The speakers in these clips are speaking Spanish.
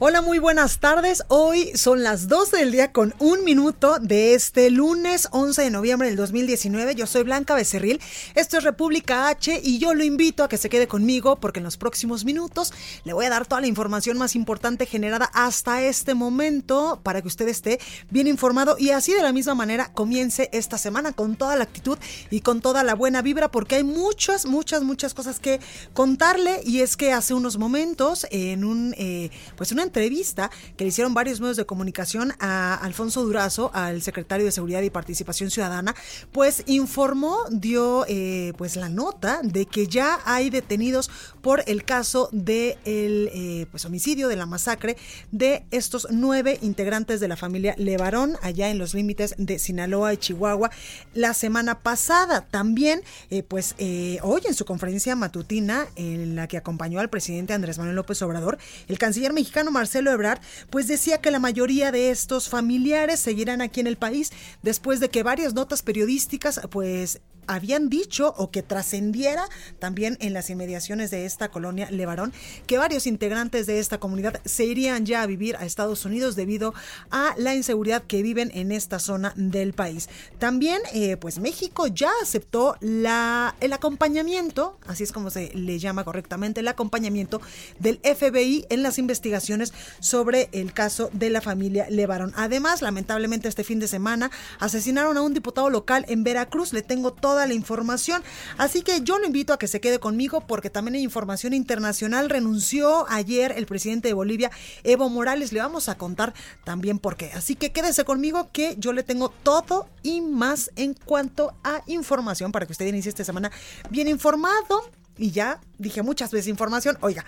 Hola, muy buenas tardes. Hoy son las 12 del día con un minuto de este lunes 11 de noviembre del 2019. Yo soy Blanca Becerril. Esto es República H y yo lo invito a que se quede conmigo porque en los próximos minutos le voy a dar toda la información más importante generada hasta este momento para que usted esté bien informado y así de la misma manera comience esta semana con toda la actitud y con toda la buena vibra porque hay muchas, muchas, muchas cosas que contarle y es que hace unos momentos en un, eh, pues una entrevista que le hicieron varios medios de comunicación a Alfonso Durazo, al secretario de Seguridad y Participación Ciudadana, pues informó, dio eh, pues la nota de que ya hay detenidos por el caso de el eh, pues homicidio de la masacre de estos nueve integrantes de la familia Levarón allá en los límites de Sinaloa y Chihuahua la semana pasada. También eh, pues hoy en su conferencia matutina en la que acompañó al presidente Andrés Manuel López Obrador, el canciller mexicano Marcelo Ebrard, pues decía que la mayoría de estos familiares seguirán aquí en el país después de que varias notas periodísticas pues habían dicho o que trascendiera también en las inmediaciones de esta colonia Levarón que varios integrantes de esta comunidad se irían ya a vivir a Estados Unidos debido a la inseguridad que viven en esta zona del país. También, eh, pues México ya aceptó la, el acompañamiento, así es como se le llama correctamente, el acompañamiento del FBI en las investigaciones sobre el caso de la familia Levarón. Además, lamentablemente este fin de semana asesinaron a un diputado local en Veracruz. Le tengo todo toda la información. Así que yo lo invito a que se quede conmigo porque también hay información internacional. Renunció ayer el presidente de Bolivia, Evo Morales. Le vamos a contar también por qué. Así que quédese conmigo que yo le tengo todo y más en cuanto a información para que usted inicie esta semana bien informado. Y ya dije muchas veces información. Oiga.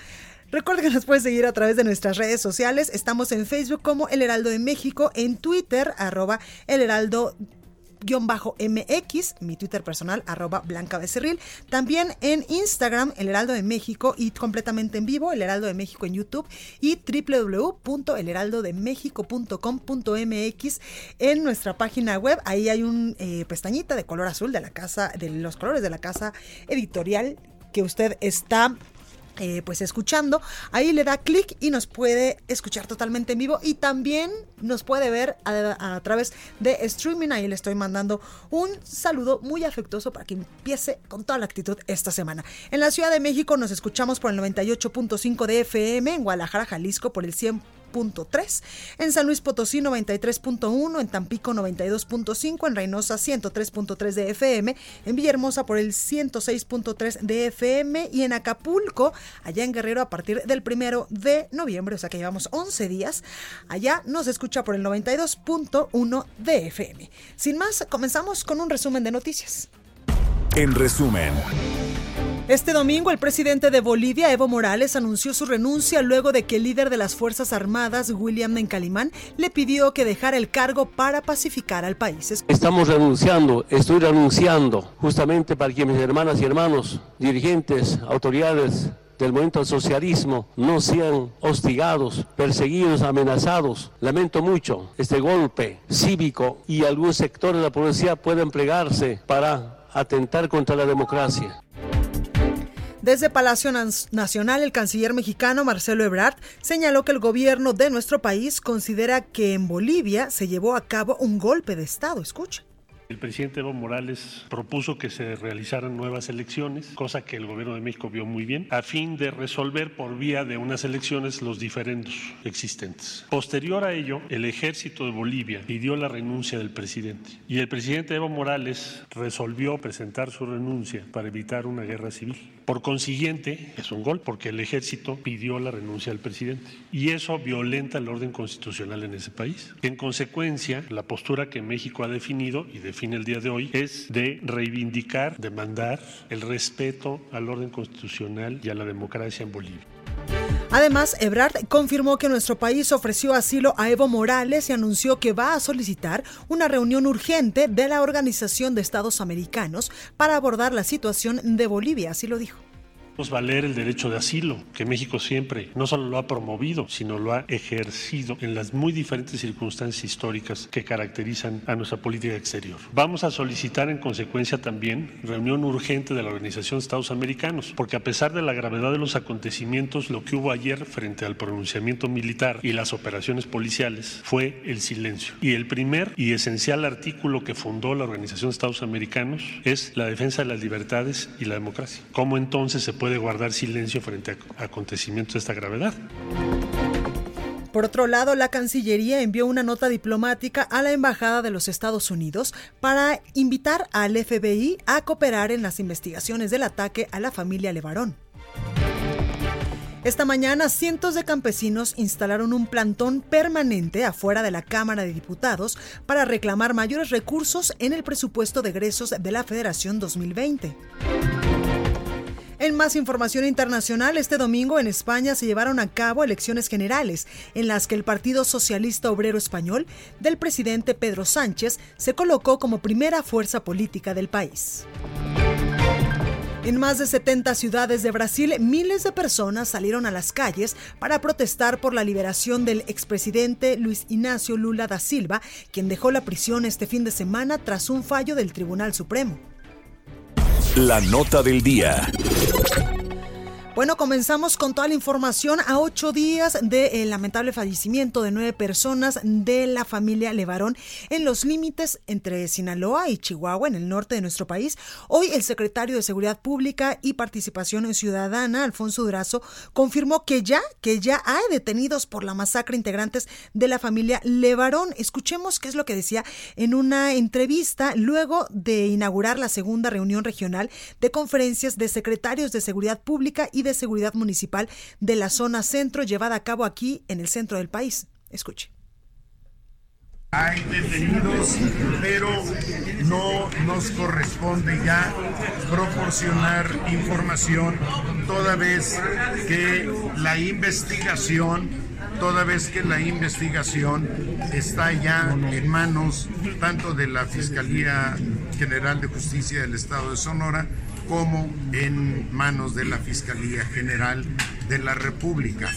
Recuerden que nos puede seguir a través de nuestras redes sociales. Estamos en Facebook como El Heraldo de México, en Twitter, arroba El Heraldo MX, mi Twitter personal, arroba Blanca Becerril. También en Instagram, El Heraldo de México y completamente en vivo, El Heraldo de México en YouTube y www.elheraldodemexico.com.mx en nuestra página web. Ahí hay un eh, pestañita de color azul de la casa, de los colores de la casa editorial que usted está eh, pues escuchando, ahí le da clic y nos puede escuchar totalmente en vivo y también nos puede ver a, través de streaming. Ahí le estoy mandando un saludo muy afectuoso para que empiece con toda la actitud esta semana. En la Ciudad de México nos escuchamos por el 98.5 de FM, en Guadalajara, Jalisco por el 100 en San Luis Potosí 93.1, en Tampico 92.5, en Reynosa 103.3 de FM, en Villahermosa por el 106.3 de FM y en Acapulco, allá en Guerrero a partir del primero de noviembre, o sea que llevamos 11 días, allá nos escucha por el 92.1 de FM. Sin más, comenzamos con un resumen de noticias. En resumen. Este domingo el presidente de Bolivia, Evo Morales, anunció su renuncia luego de que el líder de las Fuerzas Armadas, William Mencalimán, le pidió que dejara el cargo para pacificar al país. Estamos renunciando, estoy renunciando justamente para que mis hermanas y hermanos, dirigentes, autoridades del movimiento al socialismo no sean hostigados, perseguidos, amenazados. Lamento mucho este golpe cívico y algunos sectores de la policía pueden plegarse para atentar contra la democracia. Desde Palacio Nacional, el canciller mexicano Marcelo Ebrard señaló que el gobierno de nuestro país considera que en Bolivia se llevó a cabo un golpe de Estado. Escucha. El presidente Evo Morales propuso que se realizaran nuevas elecciones, cosa que el gobierno de México vio muy bien, a fin de resolver por vía de unas elecciones los diferendos existentes. Posterior a ello, el ejército de Bolivia pidió la renuncia del presidente y el presidente Evo Morales resolvió presentar su renuncia para evitar una guerra civil. Por consiguiente, es un gol porque el ejército pidió la renuncia del presidente y eso violenta el orden constitucional en ese país. En consecuencia, la postura que México ha definido y define el día de hoy es de reivindicar, demandar el respeto al orden constitucional y a la democracia en Bolivia. Además, Ebrard confirmó que nuestro país ofreció asilo a Evo Morales y anunció que va a solicitar una reunión urgente de la Organización de Estados Americanos para abordar la situación de Bolivia, así lo dijo valer el derecho de asilo, que México siempre no solo lo ha promovido, sino lo ha ejercido en las muy diferentes circunstancias históricas que caracterizan a nuestra política exterior. Vamos a solicitar en consecuencia también reunión urgente de la Organización de Estados Americanos, porque a pesar de la gravedad de los acontecimientos, lo que hubo ayer frente al pronunciamiento militar y las operaciones policiales fue el silencio. Y el primer y esencial artículo que fundó la Organización de Estados Americanos es la defensa de las libertades y la democracia. ¿Cómo entonces se puede puede guardar silencio frente a acontecimientos de esta gravedad. Por otro lado, la Cancillería envió una nota diplomática a la Embajada de los Estados Unidos para invitar al FBI a cooperar en las investigaciones del ataque a la familia Levarón. Esta mañana, cientos de campesinos instalaron un plantón permanente afuera de la Cámara de Diputados para reclamar mayores recursos en el presupuesto de egresos de la Federación 2020. En más información internacional, este domingo en España se llevaron a cabo elecciones generales en las que el Partido Socialista Obrero Español del presidente Pedro Sánchez se colocó como primera fuerza política del país. En más de 70 ciudades de Brasil, miles de personas salieron a las calles para protestar por la liberación del expresidente Luis Ignacio Lula da Silva, quien dejó la prisión este fin de semana tras un fallo del Tribunal Supremo. La nota del día. Bueno, comenzamos con toda la información a ocho días del lamentable fallecimiento de nueve personas de la familia Levarón en los límites entre Sinaloa y Chihuahua, en el norte de nuestro país. Hoy el secretario de Seguridad Pública y Participación Ciudadana, Alfonso Durazo, confirmó que ya, que ya hay detenidos por la masacre integrantes de la familia Levarón. Escuchemos qué es lo que decía en una entrevista luego de inaugurar la segunda reunión regional de conferencias de secretarios de Seguridad Pública y de Seguridad Municipal de la zona centro llevada a cabo aquí en el centro del país. Escuche. Hay detenidos, pero no nos corresponde ya proporcionar información toda vez que la investigación, toda vez que la investigación está ya en manos tanto de la Fiscalía General de Justicia del Estado de Sonora como en manos de la Fiscalía General de la República.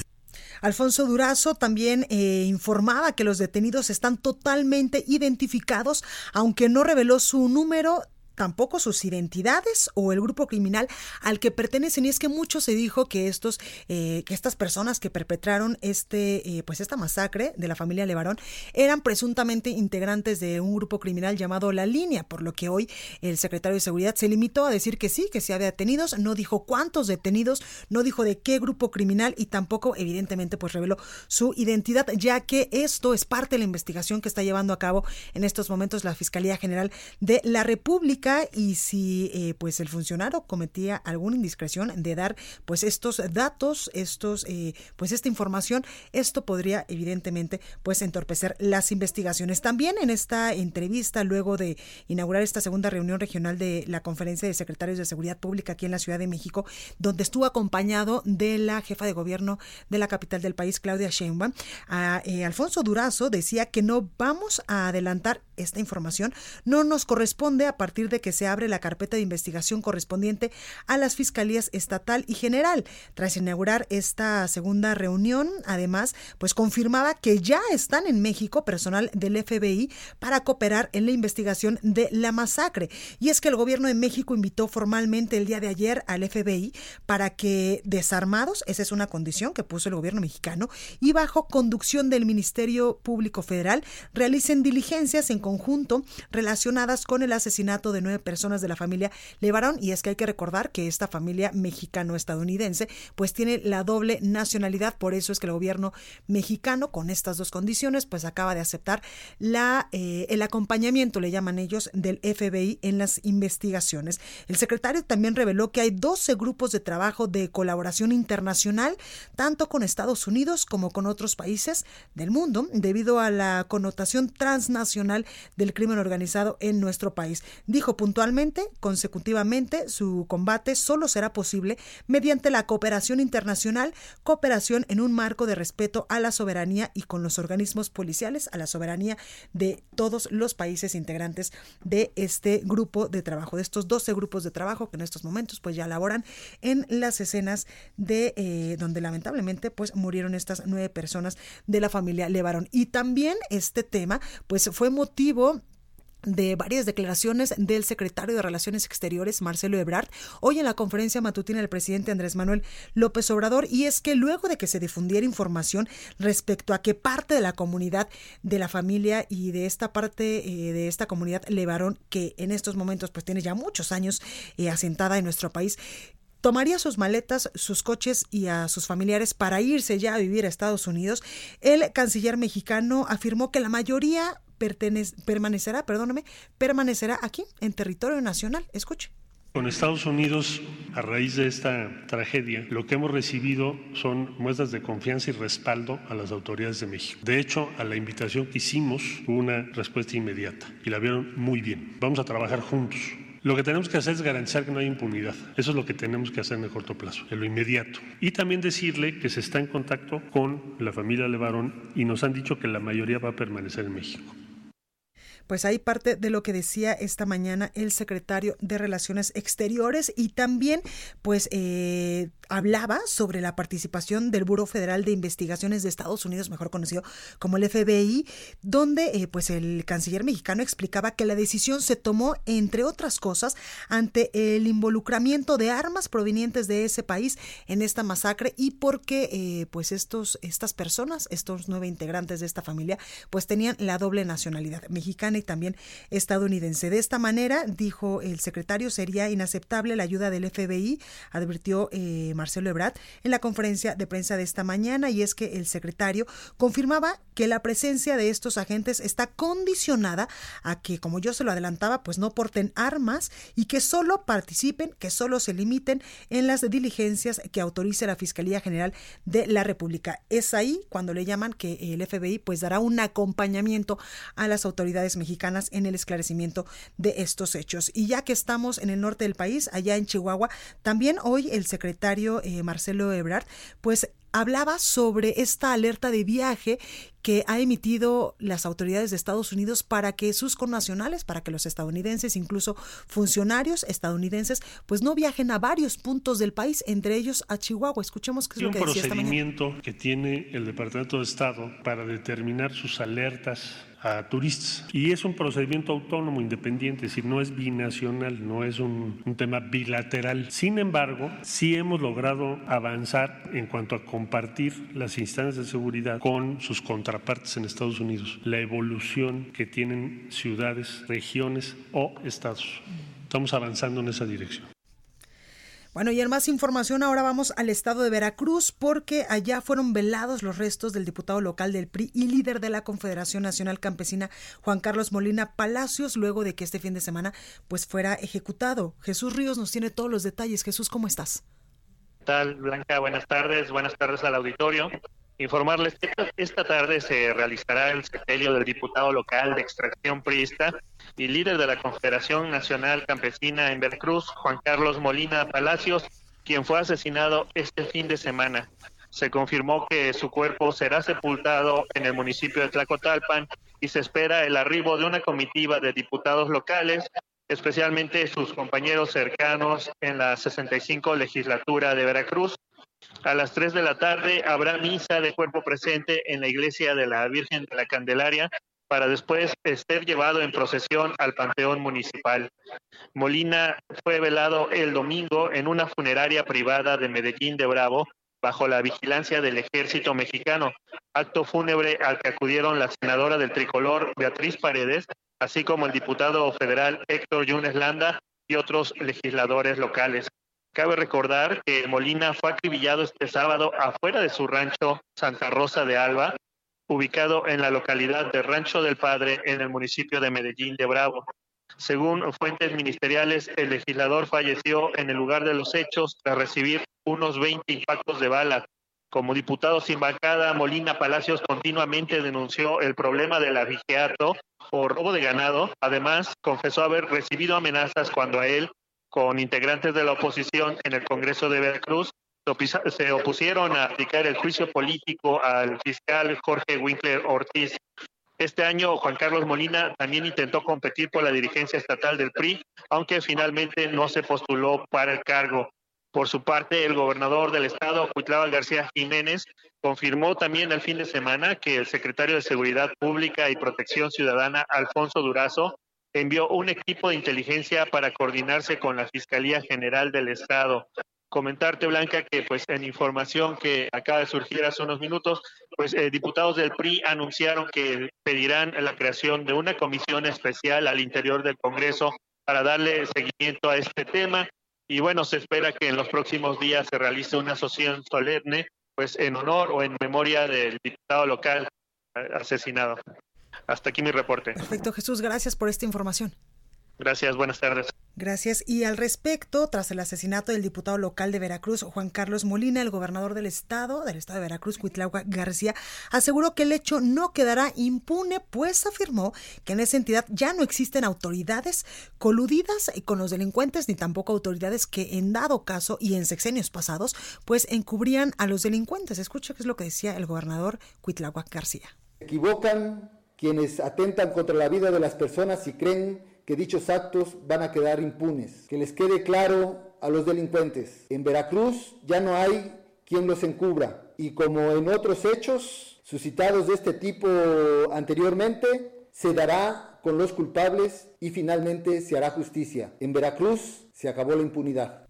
Alfonso Durazo también eh, informaba que los detenidos están totalmente identificados, aunque no reveló su número tampoco sus identidades o el grupo criminal al que pertenecen. Y es que mucho se dijo que estos, eh, que estas personas que perpetraron este, eh, pues esta masacre de la familia Levarón eran presuntamente integrantes de un grupo criminal llamado La Línea, por lo que hoy el secretario de Seguridad se limitó a decir que sí, que se había detenidos, no dijo cuántos detenidos, no dijo de qué grupo criminal y tampoco evidentemente pues reveló su identidad, ya que esto es parte de la investigación que está llevando a cabo en estos momentos la Fiscalía General de la República y si eh, pues el funcionario cometía alguna indiscreción de dar pues estos datos, estos eh, pues esta información, esto podría evidentemente pues entorpecer las investigaciones. También en esta entrevista luego de inaugurar esta segunda reunión regional de la Conferencia de Secretarios de Seguridad Pública aquí en la Ciudad de México, donde estuvo acompañado de la jefa de gobierno de la capital del país, Claudia Sheinbaum, a, eh, Alfonso Durazo decía que no vamos a adelantar esta información, no nos corresponde a partir de que se abre la carpeta de investigación correspondiente a las fiscalías estatal y general. Tras inaugurar esta segunda reunión, además, pues confirmaba que ya están en México personal del FBI para cooperar en la investigación de la masacre. Y es que el gobierno de México invitó formalmente el día de ayer al FBI para que desarmados, esa es una condición que puso el gobierno mexicano, y bajo conducción del Ministerio Público Federal, realicen diligencias en conjunto relacionadas con el asesinato de nueve personas de la familia Levarón. Y es que hay que recordar que esta familia mexicano-estadounidense pues tiene la doble nacionalidad, por eso es que el gobierno mexicano con estas dos condiciones pues acaba de aceptar la, eh, el acompañamiento, le llaman ellos, del FBI en las investigaciones. El secretario también reveló que hay 12 grupos de trabajo de colaboración internacional, tanto con Estados Unidos como con otros países del mundo, debido a la connotación transnacional del crimen organizado en nuestro país. Dijo puntualmente, consecutivamente, su combate solo será posible mediante la cooperación internacional, cooperación en un marco de respeto a la soberanía y con los organismos policiales, a la soberanía de todos los países integrantes de este grupo de trabajo, de estos 12 grupos de trabajo que en estos momentos pues ya laboran en las escenas de eh, donde lamentablemente pues murieron estas nueve personas de la familia Levarón. Y también este tema pues fue motivo de varias declaraciones del secretario de Relaciones Exteriores, Marcelo Ebrard, hoy en la conferencia matutina del presidente Andrés Manuel López Obrador, y es que luego de que se difundiera información respecto a que parte de la comunidad de la familia y de esta parte eh, de esta comunidad Levarón, que en estos momentos pues tiene ya muchos años eh, asentada en nuestro país, tomaría sus maletas, sus coches y a sus familiares para irse ya a vivir a Estados Unidos, el canciller mexicano afirmó que la mayoría permanecerá, perdóname, permanecerá aquí en territorio nacional. Escuche. Con Estados Unidos, a raíz de esta tragedia, lo que hemos recibido son muestras de confianza y respaldo a las autoridades de México. De hecho, a la invitación que hicimos hubo una respuesta inmediata y la vieron muy bien. Vamos a trabajar juntos. Lo que tenemos que hacer es garantizar que no hay impunidad. Eso es lo que tenemos que hacer en el corto plazo, en lo inmediato. Y también decirle que se está en contacto con la familia Levarón y nos han dicho que la mayoría va a permanecer en México. Pues ahí parte de lo que decía esta mañana el secretario de Relaciones Exteriores y también pues eh, hablaba sobre la participación del Buró Federal de Investigaciones de Estados Unidos, mejor conocido como el FBI, donde eh, pues el canciller mexicano explicaba que la decisión se tomó entre otras cosas ante el involucramiento de armas provenientes de ese país en esta masacre y porque eh, pues estos estas personas, estos nueve integrantes de esta familia, pues tenían la doble nacionalidad mexicana y también estadounidense. De esta manera, dijo el secretario, sería inaceptable la ayuda del FBI, advirtió eh, Marcelo Ebrard en la conferencia de prensa de esta mañana, y es que el secretario confirmaba que la presencia de estos agentes está condicionada a que, como yo se lo adelantaba, pues no porten armas y que solo participen, que solo se limiten en las diligencias que autorice la Fiscalía General de la República. Es ahí cuando le llaman que el FBI pues dará un acompañamiento a las autoridades mexicanas en el esclarecimiento de estos hechos. Y ya que estamos en el norte del país, allá en Chihuahua, también hoy el secretario eh, Marcelo Ebrard, pues hablaba sobre esta alerta de viaje que ha emitido las autoridades de Estados Unidos para que sus connacionales, para que los estadounidenses, incluso funcionarios estadounidenses, pues no viajen a varios puntos del país, entre ellos a Chihuahua. Escuchemos qué es lo que decía esta mañana. Un procedimiento que tiene el Departamento de Estado para determinar sus alertas a turistas. Y es un procedimiento autónomo, independiente, es decir, no es binacional, no es un, un, tema bilateral. Sin embargo, sí hemos logrado avanzar en cuanto a compartir las instancias de seguridad con sus contrapartes en Estados Unidos, la evolución que tienen ciudades, regiones o estados. Estamos avanzando en esa dirección. Bueno, y en más información ahora vamos al estado de Veracruz porque allá fueron velados los restos del diputado local del PRI y líder de la Confederación Nacional Campesina Juan Carlos Molina Palacios luego de que este fin de semana pues fuera ejecutado. Jesús Ríos nos tiene todos los detalles. Jesús, ¿cómo estás? ¿Qué tal, Blanca? Buenas tardes. Buenas tardes al auditorio. Informarles que esta tarde se realizará el sepelio del diputado local de extracción priista y líder de la Confederación Nacional Campesina en Veracruz, Juan Carlos Molina Palacios, quien fue asesinado este fin de semana. Se confirmó que su cuerpo será sepultado en el municipio de Tlacotalpan y se espera el arribo de una comitiva de diputados locales especialmente sus compañeros cercanos en la 65 legislatura de Veracruz. A las 3 de la tarde habrá misa de cuerpo presente en la iglesia de la Virgen de la Candelaria para después ser llevado en procesión al Panteón Municipal. Molina fue velado el domingo en una funeraria privada de Medellín de Bravo bajo la vigilancia del ejército mexicano, acto fúnebre al que acudieron la senadora del tricolor Beatriz Paredes, así como el diputado federal Héctor Yunes Landa y otros legisladores locales. Cabe recordar que Molina fue acribillado este sábado afuera de su rancho Santa Rosa de Alba, ubicado en la localidad de Rancho del Padre, en el municipio de Medellín de Bravo. Según fuentes ministeriales, el legislador falleció en el lugar de los hechos tras recibir unos 20 impactos de bala. Como diputado sin bancada, Molina Palacios continuamente denunció el problema del abigeato o robo de ganado. Además, confesó haber recibido amenazas cuando a él, con integrantes de la oposición en el Congreso de Veracruz, se opusieron a aplicar el juicio político al fiscal Jorge Winkler Ortiz. Este año Juan Carlos Molina también intentó competir por la dirigencia estatal del PRI, aunque finalmente no se postuló para el cargo. Por su parte, el gobernador del estado, Cuitlava García Jiménez, confirmó también el fin de semana que el secretario de Seguridad Pública y Protección Ciudadana, Alfonso Durazo, envió un equipo de inteligencia para coordinarse con la Fiscalía General del Estado. Comentarte, Blanca, que pues en información que acaba de surgir hace unos minutos, pues eh, diputados del PRI anunciaron que pedirán la creación de una comisión especial al interior del Congreso para darle seguimiento a este tema y bueno, se espera que en los próximos días se realice una asociación solemne, pues en honor o en memoria del diputado local eh, asesinado. Hasta aquí mi reporte. Perfecto, Jesús, gracias por esta información. Gracias, buenas tardes. Gracias. Y al respecto, tras el asesinato del diputado local de Veracruz, Juan Carlos Molina, el gobernador del estado, del estado de Veracruz, Cuitlagua García, aseguró que el hecho no quedará impune, pues afirmó que en esa entidad ya no existen autoridades coludidas con los delincuentes, ni tampoco autoridades que en dado caso y en sexenios pasados, pues encubrían a los delincuentes. Escucha qué es lo que decía el gobernador Cuitlagua García. Equivocan quienes atentan contra la vida de las personas y creen que dichos actos van a quedar impunes. Que les quede claro a los delincuentes. En Veracruz ya no hay quien los encubra. Y como en otros hechos suscitados de este tipo anteriormente, se dará con los culpables y finalmente se hará justicia. En Veracruz se acabó la impunidad.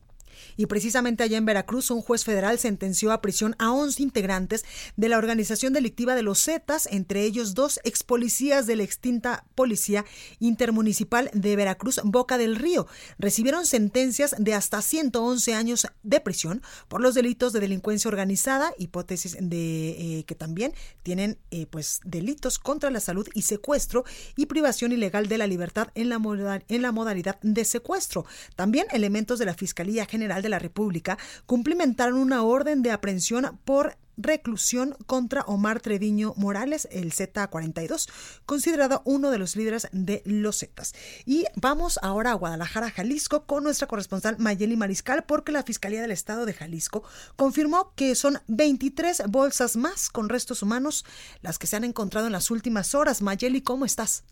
Y precisamente allá en Veracruz, un juez federal sentenció a prisión a 11 integrantes de la organización delictiva de los Zetas, entre ellos dos ex policías de la extinta Policía Intermunicipal de Veracruz, Boca del Río. Recibieron sentencias de hasta 111 años de prisión por los delitos de delincuencia organizada, hipótesis de eh, que también tienen eh, pues delitos contra la salud y secuestro y privación ilegal de la libertad en la, en la modalidad de secuestro. También elementos de la Fiscalía General de la República cumplimentaron una orden de aprehensión por reclusión contra Omar Treviño Morales, el Z42, considerado uno de los líderes de los Zetas. Y vamos ahora a Guadalajara, Jalisco, con nuestra corresponsal Mayeli Mariscal, porque la Fiscalía del Estado de Jalisco confirmó que son 23 bolsas más con restos humanos las que se han encontrado en las últimas horas. Mayeli, ¿cómo estás?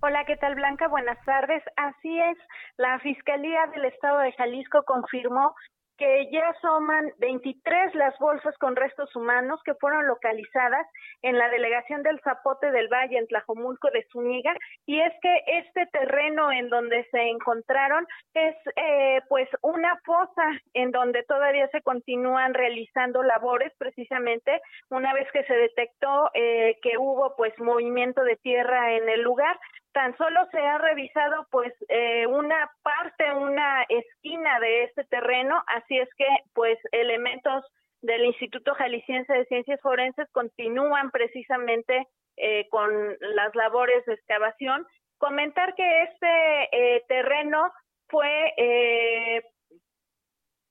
Hola, ¿qué tal Blanca? Buenas tardes. Así es, la Fiscalía del Estado de Jalisco confirmó que ya suman 23 las bolsas con restos humanos que fueron localizadas en la delegación del Zapote del Valle en Tlajomulco de Zúñiga y es que este terreno en donde se encontraron es eh, pues una fosa en donde todavía se continúan realizando labores precisamente una vez que se detectó eh, que hubo pues movimiento de tierra en el lugar tan solo se ha revisado pues eh, una parte, una esquina de este terreno, así es que pues elementos del Instituto Jalisciense de Ciencias Forenses continúan precisamente eh, con las labores de excavación. Comentar que este eh, terreno fue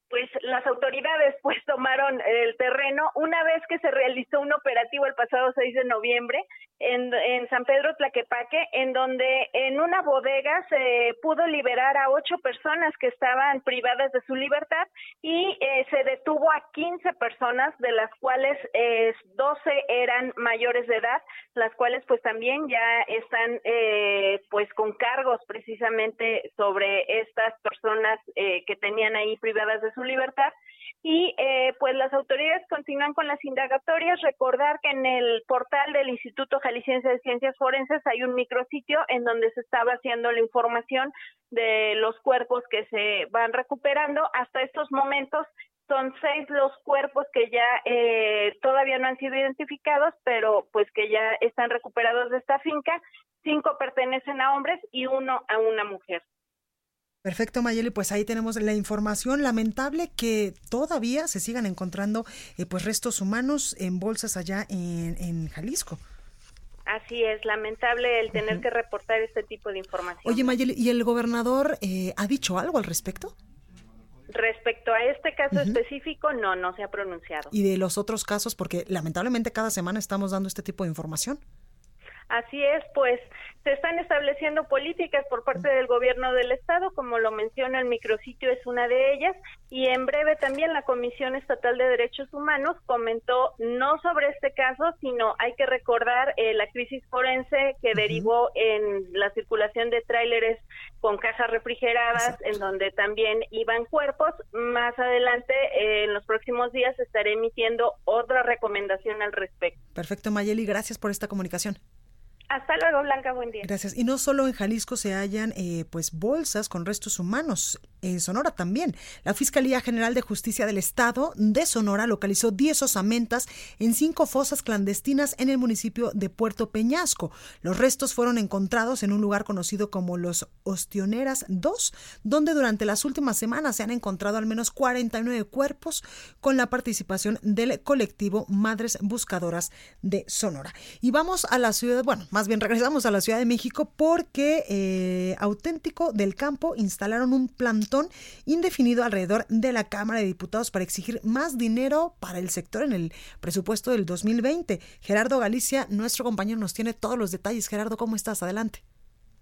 pues las autoridades pues tomaron el terreno una vez que se realizó un operativo el pasado 6 de noviembre en, San Pedro Tlaquepaque, en donde en una bodega se pudo liberar a ocho personas que estaban privadas de su libertad y eh, se detuvo a 15 personas, de las cuales eh, 12 eran mayores de edad, las cuales pues también ya están eh, pues con cargos precisamente sobre estas personas eh, que tenían ahí privadas de su libertad y eh, pues las autoridades continúan con las indagatorias. Recordar que en el portal del Instituto Jalisciense de Ciencias Forenses hay un micrositio en donde se estaba haciendo la información de los cuerpos que se van recuperando. Hasta estos momentos son seis los cuerpos que ya eh, todavía no han sido identificados, pero pues que ya están recuperados de esta finca. Cinco pertenecen a hombres y uno a una mujer. Perfecto, Mayeli, pues ahí tenemos la información. Lamentable que todavía se sigan encontrando eh, pues restos humanos en bolsas allá en, en Jalisco. Así es, lamentable el tener que reportar este tipo de información. Oye, Mayeli, ¿y el gobernador eh, ha dicho algo al respecto? Respecto a este caso específico, no, no se ha pronunciado. ¿Y de los otros casos? Porque lamentablemente cada semana estamos dando este tipo de información. Así es, pues se están estableciendo políticas por parte del gobierno del estado, como lo menciona el micrositio es una de ellas, y en breve también la Comisión Estatal de Derechos Humanos comentó no sobre este caso, sino hay que recordar eh, la crisis forense que derivó en la circulación de tráileres con cajas refrigeradas, en donde también iban cuerpos. Más adelante, eh, en los próximos días, estaré emitiendo otra recomendación al respecto. Perfecto, Mayeli, gracias por esta comunicación. Hasta luego, Blanca, buen día. Gracias. Y no solo en Jalisco se hallan eh, pues bolsas con restos humanos, en Sonora también. La Fiscalía General de Justicia del Estado de Sonora localizó 10 osamentas en cinco fosas clandestinas en el municipio de Puerto Peñasco. Los restos fueron encontrados en un lugar conocido como Los Ostioneras 2, donde durante las últimas semanas se han encontrado al menos 49 cuerpos con la participación del colectivo Madres Buscadoras de Sonora. Y vamos a la ciudad, bueno, más bien regresamos a la Ciudad de México porque eh, Auténtico del Campo instalaron un plantón indefinido alrededor de la Cámara de Diputados para exigir más dinero para el sector en el presupuesto del 2020. Gerardo Galicia, nuestro compañero, nos tiene todos los detalles. Gerardo, ¿cómo estás? Adelante.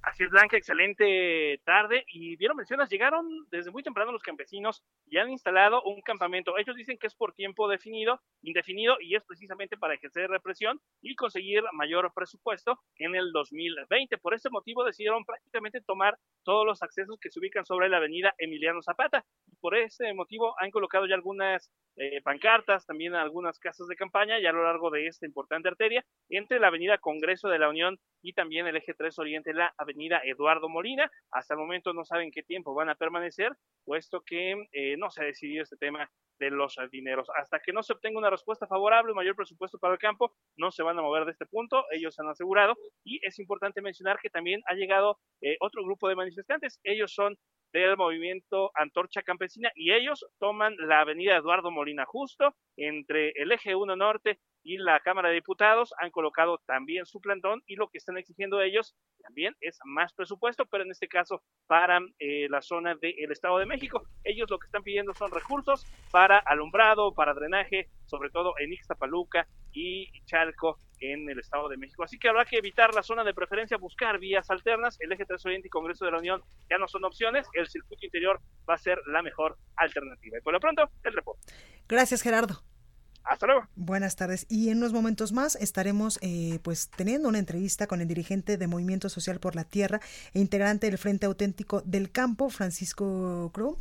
Así es, Blanca, excelente tarde. Y vieron mencionas, llegaron desde muy temprano los campesinos y han instalado un campamento. Ellos dicen que es por tiempo definido, indefinido, y es precisamente para ejercer represión y conseguir mayor presupuesto en el 2020. Por este motivo decidieron prácticamente tomar todos los accesos que se ubican sobre la avenida Emiliano Zapata. Por ese motivo han colocado ya algunas eh, pancartas, también algunas casas de campaña y a lo largo de esta importante arteria entre la avenida Congreso de la Unión y también el eje 3 Oriente, la avenida Eduardo Molina. Hasta el momento no saben qué tiempo van a permanecer, puesto que eh, no se ha decidido este tema de los dineros. Hasta que no se obtenga una respuesta favorable, mayor presupuesto para el campo, no se van a mover de este punto, ellos han asegurado. Y es importante mencionar que también ha llegado eh, otro grupo de manifestantes, ellos son del movimiento Antorcha Campesina y ellos toman la avenida Eduardo Molina justo entre el eje 1 norte y la Cámara de Diputados han colocado también su plantón y lo que están exigiendo ellos también es más presupuesto, pero en este caso para eh, la zona del Estado de México. Ellos lo que están pidiendo son recursos para alumbrado, para drenaje, sobre todo en Ixtapaluca y Chalco en el Estado de México. Así que habrá que evitar la zona de preferencia, buscar vías alternas. El eje 3 Oriente y Congreso de la Unión ya no son opciones. El circuito interior va a ser la mejor alternativa. Y por lo pronto, el reporte. Gracias, Gerardo. Hasta luego. Buenas tardes. Y en unos momentos más estaremos eh, pues teniendo una entrevista con el dirigente de Movimiento Social por la Tierra e integrante del Frente Auténtico del Campo, Francisco Cruz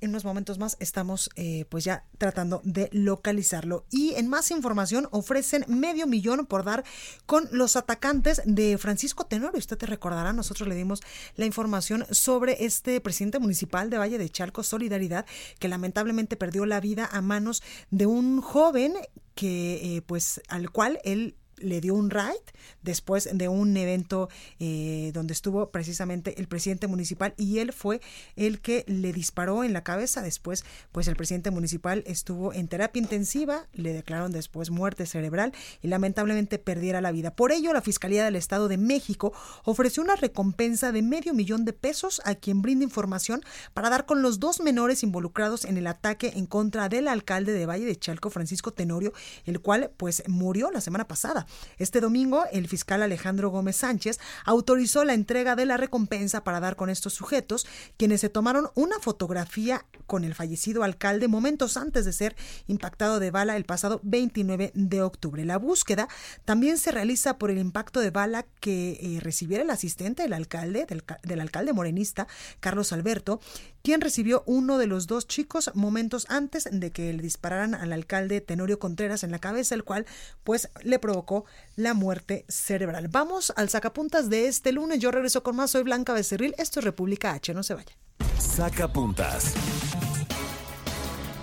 en unos momentos más estamos eh, pues ya tratando de localizarlo. Y en más información ofrecen medio millón por dar con los atacantes de Francisco Tenorio. Usted te recordará, nosotros le dimos la información sobre este presidente municipal de Valle de Chalco, Solidaridad, que lamentablemente perdió la vida a manos de un joven que eh, pues al cual él le dio un ride después de un evento eh, donde estuvo precisamente el presidente municipal y él fue el que le disparó en la cabeza. Después, pues el presidente municipal estuvo en terapia intensiva, le declararon después muerte cerebral y lamentablemente perdiera la vida. Por ello, la Fiscalía del Estado de México ofreció una recompensa de medio millón de pesos a quien brinde información para dar con los dos menores involucrados en el ataque en contra del alcalde de Valle de Chalco, Francisco Tenorio, el cual pues murió la semana pasada. Este domingo, el fiscal Alejandro Gómez Sánchez autorizó la entrega de la recompensa para dar con estos sujetos, quienes se tomaron una fotografía con el fallecido alcalde momentos antes de ser impactado de bala el pasado 29 de octubre. La búsqueda también se realiza por el impacto de bala que eh, recibiera el asistente del alcalde, del, del alcalde morenista, Carlos Alberto, quien recibió uno de los dos chicos momentos antes de que le dispararan al alcalde Tenorio Contreras en la cabeza, el cual pues le provocó la muerte cerebral. Vamos al sacapuntas de este lunes. Yo regreso con más. Soy Blanca Becerril. Esto es República H. No se vaya. Sacapuntas.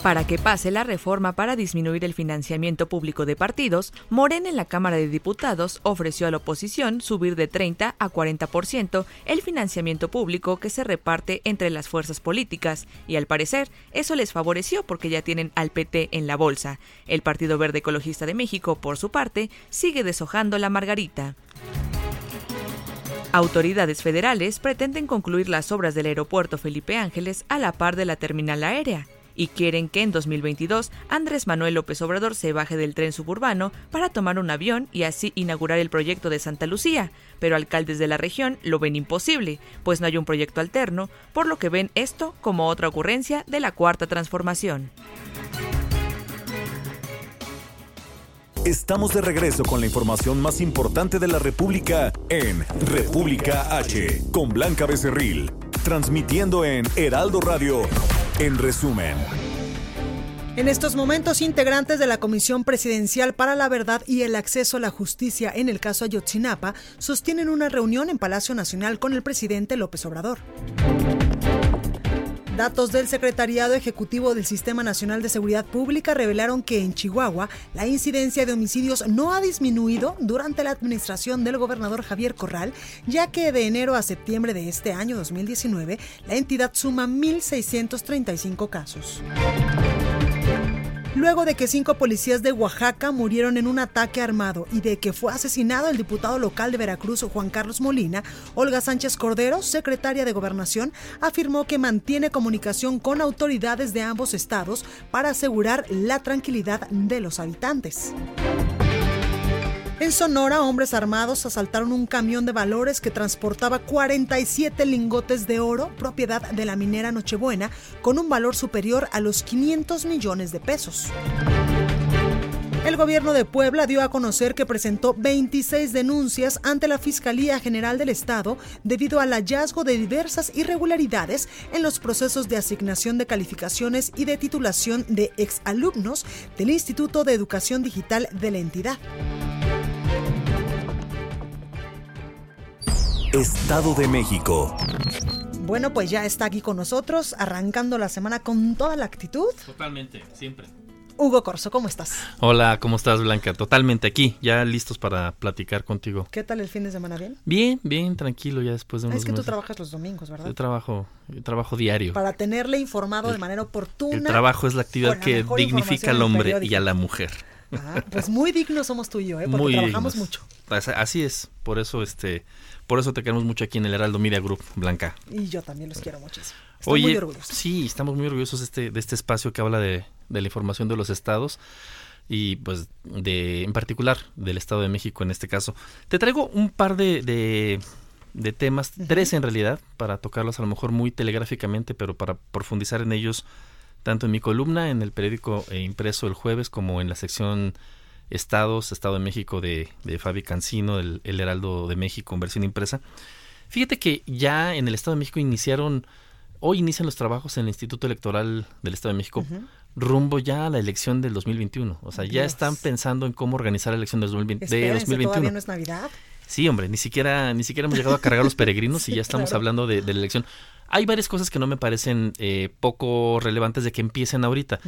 Para que pase la reforma para disminuir el financiamiento público de partidos, Morena en la Cámara de Diputados ofreció a la oposición subir de 30 a 40% el financiamiento público que se reparte entre las fuerzas políticas, y al parecer eso les favoreció porque ya tienen al PT en la bolsa. El Partido Verde Ecologista de México, por su parte, sigue deshojando la margarita. Autoridades federales pretenden concluir las obras del aeropuerto Felipe Ángeles a la par de la terminal aérea y quieren que en 2022 Andrés Manuel López Obrador se baje del tren suburbano para tomar un avión y así inaugurar el proyecto de Santa Lucía, pero alcaldes de la región lo ven imposible, pues no hay un proyecto alterno, por lo que ven esto como otra ocurrencia de la cuarta transformación. Estamos de regreso con la información más importante de la República en República H, con Blanca Becerril, transmitiendo en Heraldo Radio en resumen. En estos momentos, integrantes de la Comisión Presidencial para la Verdad y el Acceso a la Justicia en el caso Ayotzinapa sostienen una reunión en Palacio Nacional con el presidente López Obrador. Datos del Secretariado Ejecutivo del Sistema Nacional de Seguridad Pública revelaron que en Chihuahua la incidencia de homicidios no ha disminuido durante la administración del gobernador Javier Corral, ya que de enero a septiembre de este año 2019 la entidad suma 1.635 casos luego de que cinco policías de Oaxaca murieron en un ataque armado y de que fue asesinado el diputado local de Veracruz, Juan Carlos Molina, Olga Sánchez Cordero, secretaria de Gobernación, afirmó que mantiene comunicación con autoridades de ambos estados para asegurar la tranquilidad de los habitantes. En Sonora, hombres armados asaltaron un camión de valores que transportaba 47 lingotes de oro, propiedad de la minera Nochebuena, con un valor superior a los 500 millones de pesos. El gobierno de Puebla dio a conocer que presentó 26 denuncias ante la Fiscalía General del Estado debido al hallazgo de diversas irregularidades en los procesos de asignación de calificaciones y de titulación de exalumnos del Instituto de Educación Digital de la entidad. Estado de México. Bueno, pues ya está aquí con nosotros, arrancando la semana con toda la actitud. Totalmente, siempre. Hugo Corso, ¿cómo estás? Hola, ¿cómo estás, Blanca? Totalmente aquí, ya listos para platicar contigo. ¿Qué tal el fin de semana? ¿Bien? Bien, bien, tranquilo, ya después de unos Es que tú trabajas los domingos, ¿verdad? Yo trabajo, yo trabajo diario. Para tenerle informado de manera oportuna. El trabajo es la actividad la que dignifica al hombre y a la mujer. Ah, pues muy dignos somos tú y yo, ¿eh? Porque Muy trabajamos dignos. mucho. As- Así es, por eso este, por eso te queremos mucho aquí en el Heraldo Media Group, Blanca. Y yo también los quiero muchísimo. Estoy muy orgulloso. sí, estamos muy orgullosos de este, de este espacio que habla de, de la información de los estados y pues de en particular del Estado de México en este caso. Te traigo un par de, de, de temas, tres en realidad, para tocarlos a lo mejor muy telegráficamente, pero para profundizar en ellos tanto en mi columna en el periódico eh, impreso el jueves como en la sección Estados, Estado de México de, de Fabi Cancino, el, el Heraldo de México en versión impresa. Fíjate que ya en el Estado de México iniciaron, hoy inician los trabajos en el Instituto Electoral del Estado de México rumbo ya a la elección del 2021. O sea, ya están pensando en cómo organizar la elección del 2020 de Espérense, 2021. todavía no es Navidad. Sí, hombre, ni siquiera, ni siquiera hemos llegado a cargar los peregrinos y ya estamos claro. hablando de, de la elección. Hay varias cosas que no me parecen eh, poco relevantes de que empiecen ahorita.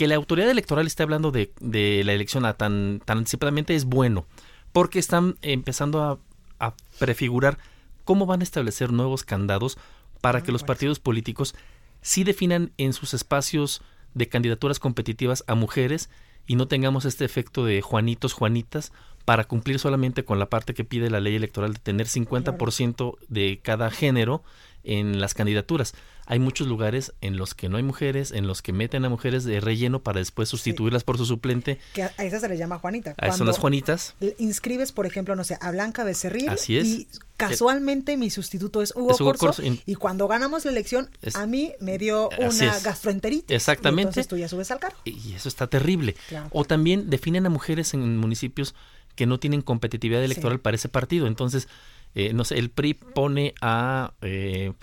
Que la autoridad electoral esté hablando de, de la elección a tan, tan anticipadamente es bueno, porque están empezando a, a prefigurar cómo van a establecer nuevos candados para que los partidos políticos sí definan en sus espacios de candidaturas competitivas a mujeres y no tengamos este efecto de Juanitos, Juanitas, para cumplir solamente con la parte que pide la ley electoral de tener 50% de cada género en las candidaturas. Hay muchos lugares en los que no hay mujeres, en los que meten a mujeres de relleno para después sustituirlas por su suplente. Que a esa se le llama Juanita. A son las Juanitas. Inscribes, por ejemplo, no sé, a Blanca Becerril. Así es. Y casualmente mi sustituto es Hugo, Corso, Y cuando ganamos la elección, a mí me dio una gastroenteritis. Exactamente. entonces tú ya subes al carro. Y eso está terrible. O también definen a mujeres en municipios que no tienen competitividad electoral para ese partido. Entonces, eh, no sé, el PRI pone a, eh,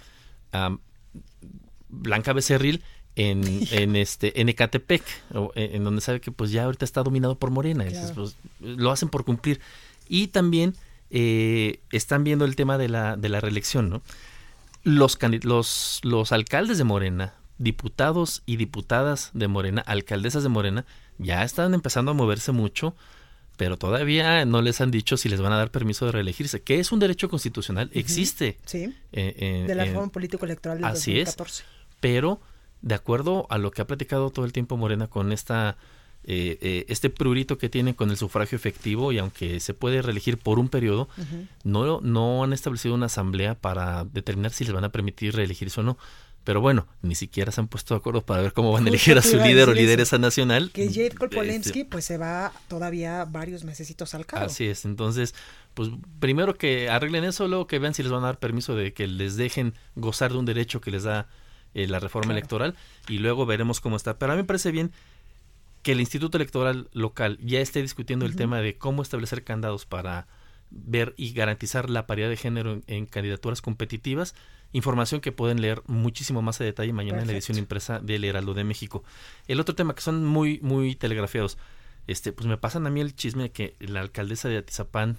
a Blanca Becerril en, en este en Ecatepec, en donde sabe que pues ya ahorita está dominado por Morena. Pues, lo hacen por cumplir. Y también eh, están viendo el tema de la, de la reelección, ¿no? Los, los, los alcaldes de Morena, diputados y diputadas de Morena, alcaldesas de Morena, ya están empezando a moverse mucho pero todavía no les han dicho si les van a dar permiso de reelegirse, que es un derecho constitucional, existe. Sí, de la forma político-electoral del así 2014. es, pero de acuerdo a lo que ha platicado todo el tiempo Morena con esta eh, eh, este prurito que tiene con el sufragio efectivo y aunque se puede reelegir por un periodo, no, no han establecido una asamblea para determinar si les van a permitir reelegirse o no. Pero bueno, ni siquiera se han puesto de acuerdo para ver cómo van a elegir a su líder o lideresa nacional. Que Kolpolensky este, pues se va todavía varios mesecitos al cargo. Así es, entonces, pues primero que arreglen eso, luego que vean si les van a dar permiso de que les dejen gozar de un derecho que les da eh, la reforma electoral y luego veremos cómo está. Pero a mí me parece bien que el Instituto Electoral local ya esté discutiendo el tema de cómo establecer candados para ver y garantizar la paridad de género en candidaturas competitivas Información que pueden leer muchísimo más a detalle mañana en la edición impresa del Heraldo de México. El otro tema que son muy, muy telegrafiados. Este, pues me pasan a mí el chisme de que la alcaldesa de Atizapán,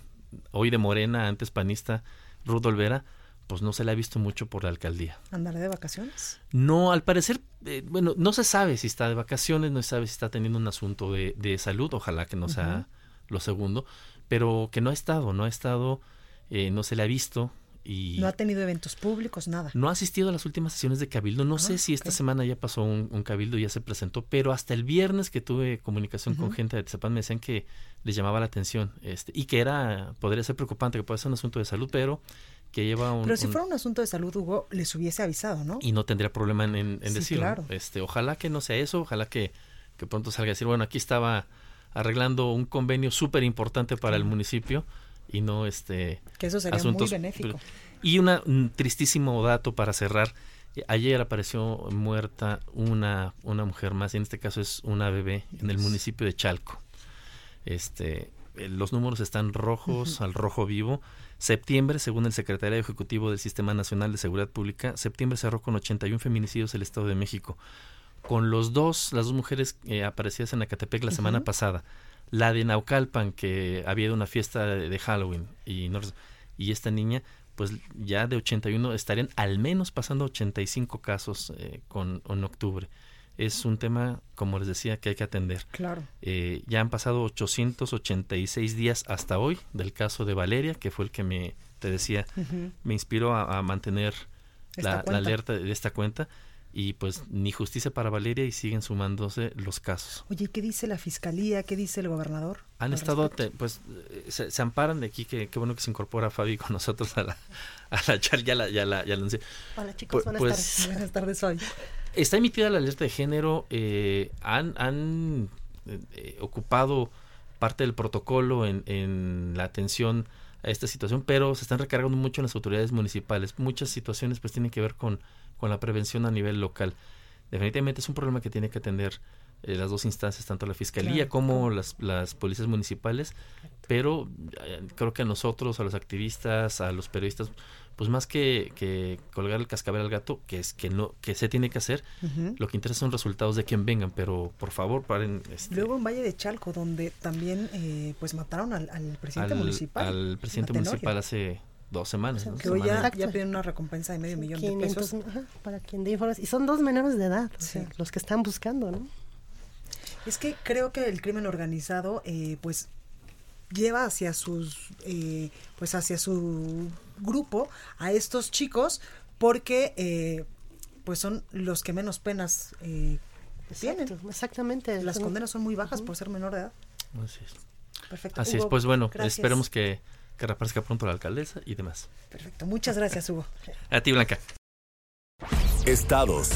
hoy de Morena, antes panista, Ruth Olvera, pues no se la ha visto mucho por la alcaldía. ¿Andará de vacaciones? No, al parecer, eh, bueno, no se sabe si está de vacaciones, no se sabe si está teniendo un asunto de, de salud, ojalá que no sea lo segundo, pero que no ha estado, no ha estado, eh, no se le ha visto, no ha tenido eventos públicos, nada. No ha asistido a las últimas sesiones de Cabildo. No sé ah, si esta semana ya pasó un, Cabildo y ya se presentó, pero hasta el viernes que tuve comunicación con gente de Tizapán me decían que les llamaba la atención este, y que era, podría ser preocupante, que puede ser un asunto de salud, pero que lleva un... Pero si fuera un asunto de salud, Hugo, les hubiese avisado, ¿no? Y no tendría problema en, decirlo. Este, ojalá que no sea eso, ojalá que, que pronto salga a decir, bueno, aquí estaba arreglando un convenio súper importante para el municipio y no este que eso sería muy benéfico. Y un tristísimo dato para cerrar. Ayer apareció muerta una una mujer más y en este caso es una bebé en el municipio de Chalco. Este eh, los números están rojos al rojo vivo septiembre según el secretario ejecutivo del Sistema Nacional de Seguridad Pública septiembre cerró con 81 feminicidios el Estado de México. Con los dos las dos mujeres eh, aparecidas en Acatepec la semana pasada. La de Naucalpan, que había una fiesta de, Halloween y, y esta niña, pues ya de 81 estarían al menos pasando 85 casos eh, con, en octubre. Es un tema, como les decía, que hay que atender. Claro. Eh, ya han pasado 886 días hasta hoy del caso de Valeria, que fue el que me, te decía, me inspiró a, mantener la, alerta de esta cuenta y pues ni justicia para Valeria y siguen sumándose los casos. Oye, ¿qué dice la fiscalía? ¿Qué dice el gobernador? Han estado, pues eh, se, amparan de aquí, que qué bueno que se incorpora Fabi con nosotros a la, a la charla, ya la, ya la, ya Hola chicos, buenas pues, tardes. Buenas tardes, Fabi. Está emitida la alerta de género, eh, han, han eh, ocupado parte del protocolo en, en la atención a esta situación, pero se están recargando mucho en las autoridades municipales. Muchas situaciones pues tienen que ver con con la prevención a nivel local. Definitivamente es un problema que tiene que atender eh, las dos instancias, tanto la Fiscalía como las, las policías municipales, pero creo que a nosotros, a los activistas, a los periodistas, pues más que, que colgar el cascabel al gato, que es que no que se tiene que hacer, lo que interesa son resultados de quien vengan, pero por favor paren. Este, Luego en Valle de Chalco, donde también eh, pues mataron al, presidente municipal. Al presidente municipal hace dos semanas. que hoy ya, piden una recompensa de medio millón de pesos. para quien dé información. Y son dos menores de edad, los que están buscando, ¿no? Es que creo que el crimen organizado, eh, pues lleva hacia sus, eh, pues hacia su grupo a estos chicos porque eh, pues son los que menos penas eh, tienen. Exactamente. Las condenas son muy bajas por ser menor de edad. Así es. Perfecto. Así es, pues bueno, gracias. esperemos que, que reaparezca pronto la alcaldesa y demás. Perfecto. Muchas gracias, Hugo. A ti, Blanca. Estados.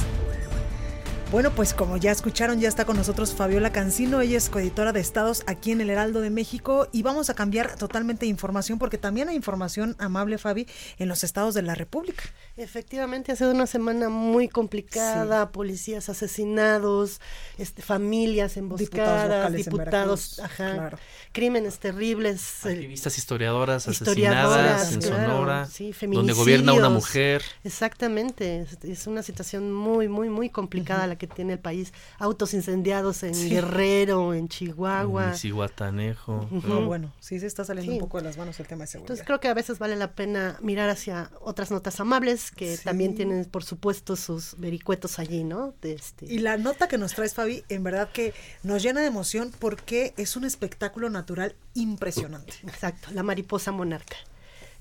Bueno, pues como ya escucharon, ya está con nosotros Fabiola Cancino, ella es coeditora de Estados aquí en el Heraldo de México y vamos a cambiar totalmente de información porque también hay información amable, Fabi, en los estados de la República. Efectivamente, ha sido una semana muy complicada, policías asesinados, este, familias emboscadas, diputados, Veracruz, ajá, claro. crímenes terribles. Activistas historiadoras Historiadoras, asesinadas en claro, Sonora, sí, donde gobierna una mujer. Exactamente, es, es una situación muy, muy, muy complicada la que tiene el país. Autos incendiados en Sí. Guerrero, en Chihuahua. En Cihuatanejo. No, bueno, sí se está saliendo Sí. un poco de las manos el tema de seguridad. Entonces creo que a veces vale la pena mirar hacia otras notas amables que Sí. también tienen, por supuesto, sus vericuetos allí, ¿no? De este, Y la nota que nos traes, Fabi, en verdad que nos llena de emoción porque es un espectáculo natural impresionante. Exacto, la mariposa monarca.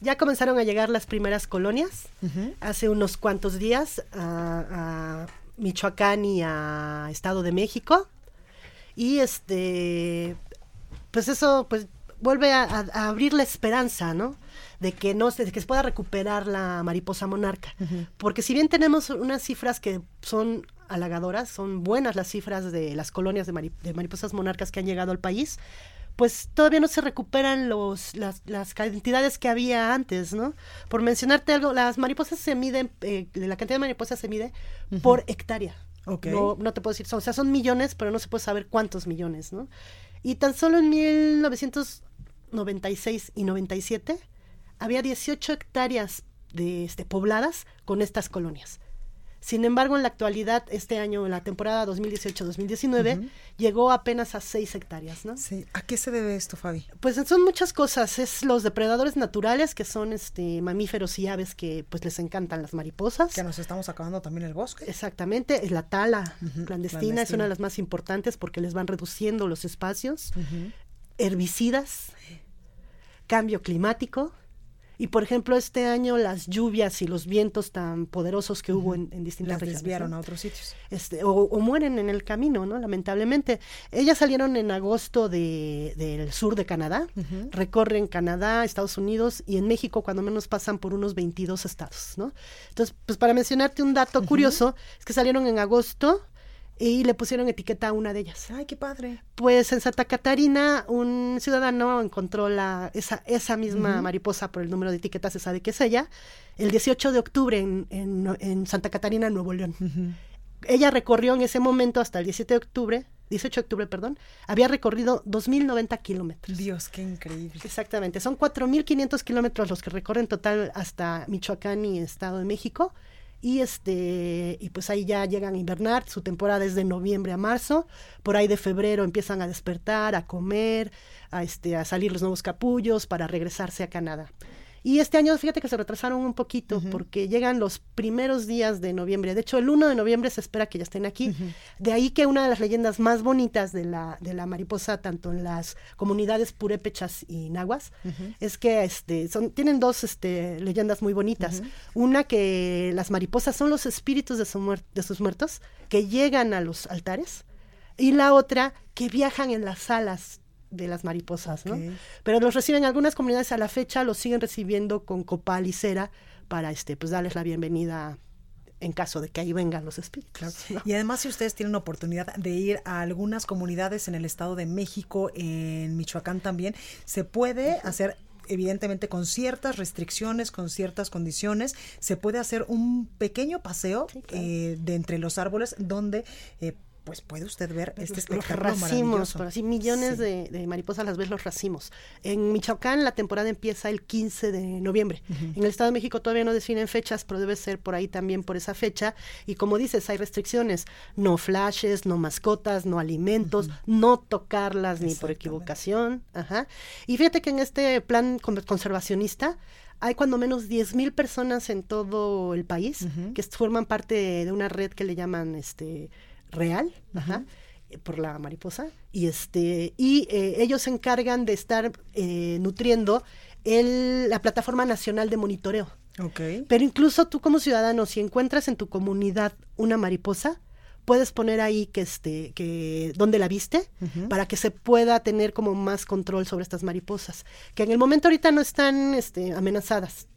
Ya comenzaron a llegar las primeras colonias hace unos cuantos días a, a Michoacán y a Estado de México. Y este, pues eso, pues vuelve a, abrir la esperanza, ¿no? De que no se, de que se pueda recuperar la mariposa monarca. Porque si bien tenemos unas cifras que son halagadoras, son buenas las cifras de las colonias de, mari- de mariposas monarcas que han llegado al país, pues todavía no se recuperan los, las, las cantidades que había antes, ¿no? Por mencionarte algo, las mariposas se miden, eh, la cantidad de mariposas se mide por hectárea. No, no te puedo decir, son- o sea, son millones, pero no se puede saber cuántos millones, ¿no? Y tan solo en 1996 y 97 había 18 hectáreas de, este, pobladas con estas colonias. Sin embargo, en la actualidad, este año, en la temporada 2018-2019, llegó apenas a 6 hectáreas, ¿no? Sí. ¿A qué se debe esto, Fabi? Pues son muchas cosas. Es los depredadores naturales, que son este mamíferos y aves que pues les encantan las mariposas. Que nos estamos acabando también el bosque. Exactamente, es la tala clandestina, es una de las más importantes porque les van reduciendo los espacios. Herbicidas, cambio climático. Y por ejemplo, este año las lluvias y los vientos tan poderosos que hubo en, en distintas Las regiones. desviaron ¿no? a otros sitios. este, o, o mueren en el camino, ¿no? Lamentablemente. Ellas salieron en agosto de, del sur de Canadá, recorren Canadá, Estados Unidos y en México cuando menos pasan por unos 22 estados, ¿no? Entonces, pues para mencionarte un dato curioso, es que salieron en agosto y le pusieron etiqueta a una de ellas. Ay, qué padre. Pues en Santa Catarina un ciudadano encontró la, esa, esa misma mariposa por el número de etiquetas, se sabe que es ella, el 18 de octubre en, en- en Santa Catarina, Nuevo León. Ella recorrió en ese momento hasta el 17 de octubre, 18 de octubre, perdón, había recorrido 2.090 kilómetros. Dios, qué increíble. Exactamente, son 4.500 kilómetros los que recorren total hasta Michoacán y Estado de México. Y este, y pues ahí ya llegan a invernar, su temporada es de noviembre a marzo, por ahí de febrero empiezan a despertar, a comer, a este, a salir los nuevos capullos para regresarse a Canadá. Y este año, fíjate que se retrasaron un poquito porque llegan los primeros días de noviembre. De hecho, el 1 de noviembre se espera que ya estén aquí. De ahí que una de las leyendas más bonitas de la, de la mariposa, tanto en las comunidades purépechas y nahuas, es que este, son, tienen dos este, leyendas muy bonitas. Una que las mariposas son los espíritus de, su muer- de sus muertos que llegan a los altares. Y la otra que viajan en las alas de las mariposas, ¿no? Pero los reciben algunas comunidades a la fecha, los siguen recibiendo con copal y cera para este, pues darles la bienvenida en caso de que ahí vengan los espíritus. ¿no? Y además, si ustedes tienen oportunidad de ir a algunas comunidades en el Estado de México, en Michoacán también, se puede hacer evidentemente con ciertas restricciones, con ciertas condiciones, se puede hacer un pequeño paseo eh, de entre los árboles donde eh, pues puede usted ver este los espectáculo racimos, maravilloso. pero así millones Sí. de, de mariposas las ves los racimos. En Michoacán la temporada empieza el 15 de noviembre. En el Estado de México todavía no definen fechas, pero debe ser por ahí también por esa fecha. Y como dices, hay restricciones. No flashes, no mascotas, no alimentos, no tocarlas ni por equivocación. Ajá. Y fíjate que en este plan con- conservacionista hay cuando menos 10.000 personas en todo el país que forman parte de una red que le llaman este real, ajá, por la mariposa y este y ellos se encargan de estar nutriendo el, la plataforma nacional de monitoreo. Okay. Pero incluso tú como ciudadano, si encuentras en tu comunidad una mariposa, puedes poner ahí que este que dónde la viste para que se pueda tener como más control sobre estas mariposas que en el momento ahorita no están este, amenazadas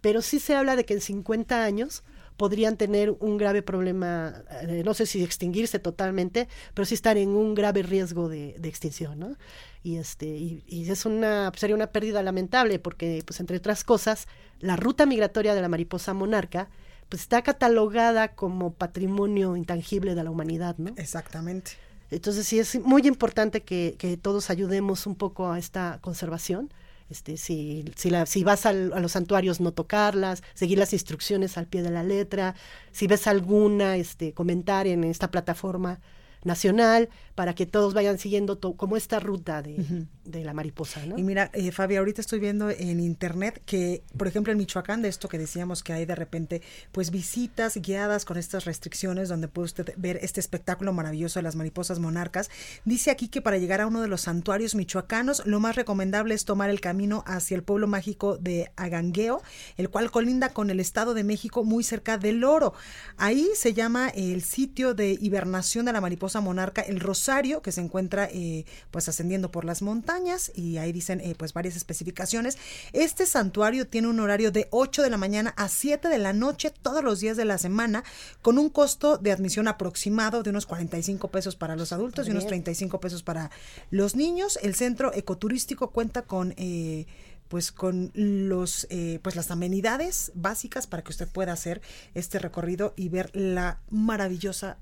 pero sí se habla de que en 50 años podrían tener un grave problema, eh, no sé si extinguirse totalmente, pero sí estar en un grave riesgo de, extinción, ¿no? Y este, y, es una, sería una pérdida lamentable, porque, pues, entre otras cosas, la ruta migratoria de la mariposa monarca, pues está catalogada como patrimonio intangible de la humanidad, ¿no? Exactamente. Entonces sí es muy importante que, que todos ayudemos un poco a esta conservación este, si, si, la, si vas a los santuarios no tocarlas, seguir las instrucciones al pie de la letra, si ves alguna este, comentario en esta plataforma nacional para que todos vayan siguiendo como esta ruta de, de, la mariposa. ¿no? Y mira, eh, Fabi, ahorita estoy viendo en internet que, por ejemplo, en Michoacán, de esto que decíamos que hay de repente, pues visitas guiadas con estas restricciones donde puede usted ver este espectáculo maravilloso de las mariposas monarcas. Dice aquí que para llegar a uno de los santuarios michoacanos, lo más recomendable es tomar el camino hacia el pueblo mágico de Agangueo, el cual colinda con el Estado de México muy cerca del Oro. Ahí se llama el sitio de hibernación de la mariposa monarca, el Rosario, que se encuentra eh, pues ascendiendo por las montañas y ahí dicen eh, pues varias especificaciones. Este santuario tiene un horario de 8 de la mañana a 7 de la noche todos los días de la semana con un costo de admisión aproximado de unos 45 pesos para los adultos y unos 35 pesos para los niños. El centro ecoturístico cuenta con... Eh, pues con los pues las amenidades básicas para que usted pueda hacer este recorrido y ver la maravillosa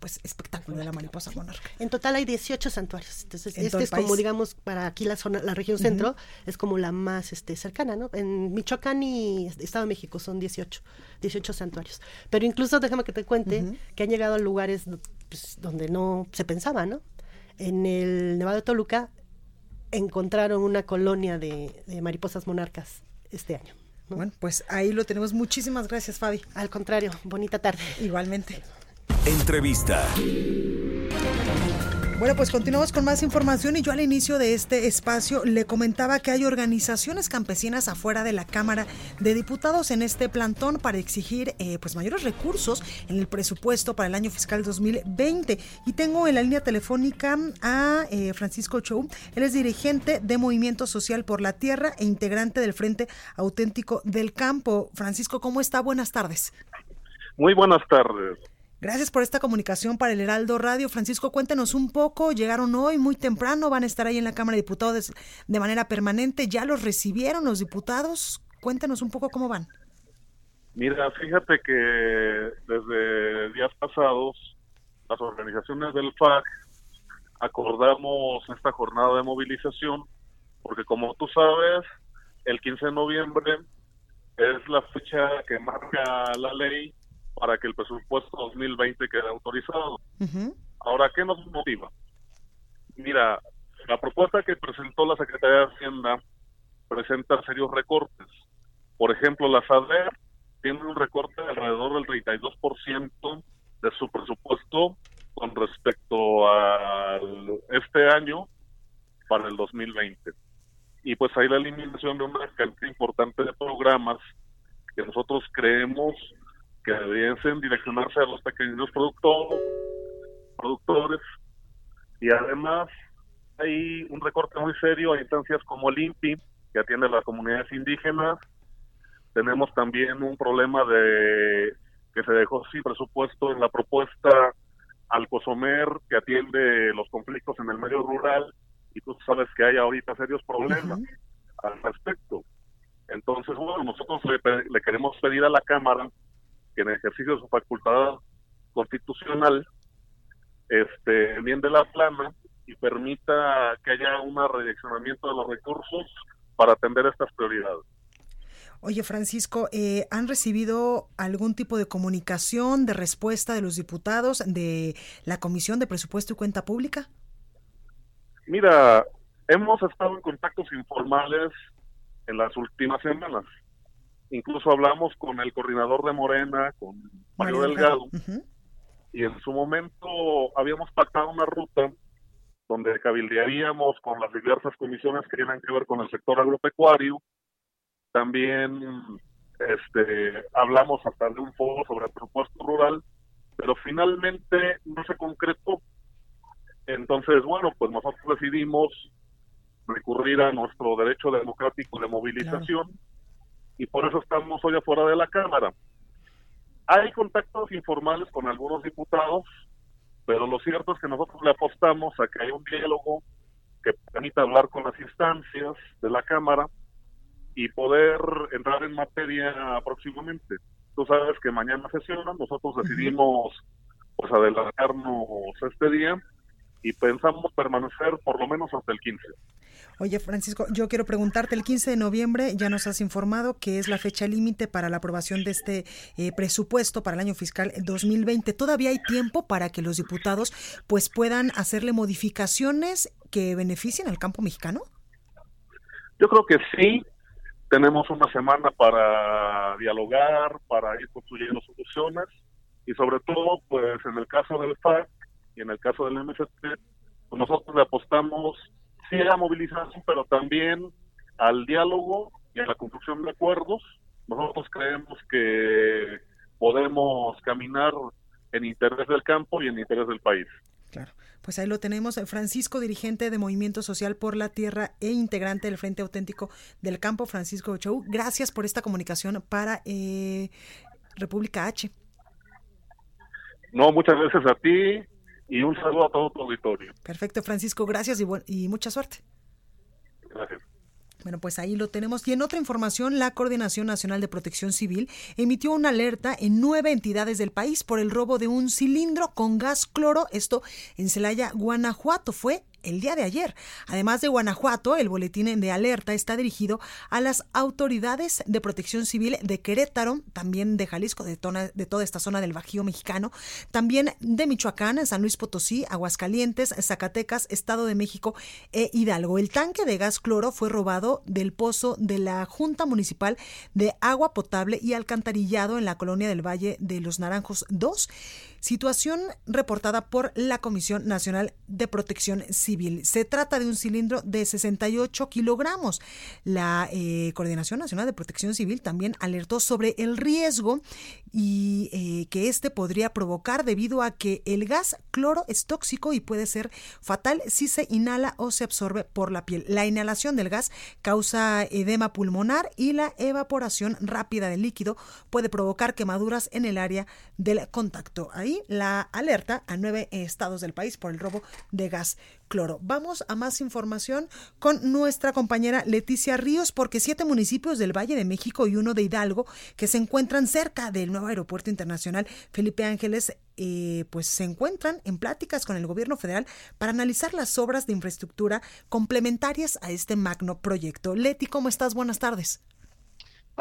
pues espectáculo de la mariposa monarca. En total hay 18 santuarios. Entonces, este es como digamos para aquí la zona la región centro es como la más este cercana, ¿no? En Michoacán y Estado de México son 18, 18 santuarios. Pero incluso déjame que te cuente que han llegado a lugares pues, donde no se pensaba, ¿no? En el Nevado de Toluca encontraron una colonia de, de mariposas monarcas este año. Bueno, pues ahí lo tenemos. Muchísimas gracias, Fabi. Al contrario, bonita tarde. Igualmente. Entrevista. Bueno, pues continuamos con más información y yo al inicio de este espacio le comentaba que hay organizaciones campesinas afuera de la Cámara de Diputados en este plantón para exigir eh, pues mayores recursos en el presupuesto para el año fiscal 2020. Y tengo en la línea telefónica a eh, Francisco Chou, él es dirigente de Movimiento Social por la Tierra e integrante del Frente Auténtico del Campo. Francisco, ¿cómo está? Buenas tardes. Muy buenas tardes. Gracias por esta comunicación para el Heraldo Radio. Francisco, cuéntenos un poco. Llegaron hoy muy temprano, van a estar ahí en la Cámara de Diputados de manera permanente. ¿Ya los recibieron los diputados? Cuéntenos un poco cómo van. Mira, fíjate que desde días pasados las organizaciones del FAC acordamos esta jornada de movilización porque como tú sabes, el 15 de noviembre es la fecha que marca la ley para que el presupuesto 2020 quede autorizado. Ahora, ¿qué nos motiva? Mira, la propuesta que presentó la Secretaría de Hacienda presenta serios recortes. Por ejemplo, la SADER tiene un recorte de alrededor del 32% de su presupuesto con respecto a este año para el 2020. Y pues hay la eliminación de una cantidad importante de programas que nosotros creemos que debiesen direccionarse a los pequeños productores, productores y además hay un recorte muy serio a instancias como el INPI, que atiende a las comunidades indígenas. Tenemos también un problema de que se dejó sin presupuesto en la propuesta al COSOMER, que atiende los conflictos en el medio rural, y tú sabes que hay ahorita serios problemas al respecto. Entonces, bueno, nosotros le queremos pedir a la Cámara que en ejercicio de su facultad constitucional este de la plana y permita que haya un redireccionamiento de los recursos para atender estas prioridades. Oye, Francisco, eh, ¿han recibido algún tipo de comunicación, de respuesta de los diputados de la Comisión de Presupuesto y Cuenta Pública? Mira, hemos estado en contactos informales en las últimas semanas incluso hablamos con el coordinador de Morena, con Mario, Delgado, y en su momento habíamos pactado una ruta donde cabildearíamos con las diversas comisiones que tienen que ver con el sector agropecuario. También este, hablamos hasta de un foro sobre el presupuesto rural, pero finalmente no se concretó. Entonces, bueno, pues nosotros decidimos recurrir a nuestro derecho democrático de movilización y por eso estamos hoy afuera de la Cámara. Hay contactos informales con algunos diputados, pero lo cierto es que nosotros le apostamos a que haya un diálogo que permita hablar con las instancias de la Cámara y poder entrar en materia próximamente. Tú sabes que mañana sesiona, nosotros decidimos pues adelantarnos este día y pensamos permanecer por lo menos hasta el 15. Oye, Francisco, yo quiero preguntarte, el 15 de noviembre ya nos has informado que es la fecha límite para la aprobación de este eh, presupuesto para el año fiscal 2020. ¿Todavía hay tiempo para que los diputados pues puedan hacerle modificaciones que beneficien al campo mexicano? Yo creo que sí. Tenemos una semana para dialogar, para ir construyendo soluciones y sobre todo, pues en el caso del FAC y en el caso del MST, pues nosotros le apostamos sí a la movilización, pero también al diálogo y a la construcción de acuerdos. Nosotros creemos que podemos caminar en interés del campo y en interés del país. Claro. Pues ahí lo tenemos, Francisco, dirigente de Movimiento Social por la Tierra e integrante del Frente Auténtico del Campo, Francisco Ochoa. Gracias por esta comunicación para eh, República H. No, muchas gracias a ti y un saludo a todo tu auditorio. Perfecto, Francisco, gracias y, y mucha suerte. Gracias. Bueno, pues ahí lo tenemos. Y en otra información, la Coordinación Nacional de Protección Civil emitió una alerta en nueve entidades del país por el robo de un cilindro con gas cloro. Esto en Celaya, Guanajuato. Fue el día de ayer. Además de Guanajuato, el boletín de alerta está dirigido a las autoridades de protección civil de Querétaro, también de Jalisco, de, toda esta zona del Bajío mexicano, también de Michoacán, San Luis Potosí, Aguascalientes, Zacatecas, Estado de México e Hidalgo. El tanque de gas cloro fue robado del pozo de la Junta Municipal de Agua Potable y Alcantarillado en la colonia del Valle de los Naranjos 2 situación reportada por la Comisión Nacional de Protección Civil. Se trata de un cilindro de 68 kilogramos. La eh, Coordinación Nacional de Protección Civil también alertó sobre el riesgo y eh, que este podría provocar debido a que el gas cloro es tóxico y puede ser fatal si se inhala o se absorbe por la piel. La inhalación del gas causa edema pulmonar y la evaporación rápida del líquido puede provocar quemaduras en el área del contacto. Ahí la alerta a nueve estados del país por el robo de gas cloro. Vamos a más información con nuestra compañera Leticia Ríos, porque siete municipios del Valle de México y uno de Hidalgo, que se encuentran cerca del nuevo aeropuerto internacional Felipe Ángeles, eh, pues se encuentran en pláticas con el gobierno federal para analizar las obras de infraestructura complementarias a este magno proyecto. Leti, ¿cómo estás? Buenas tardes.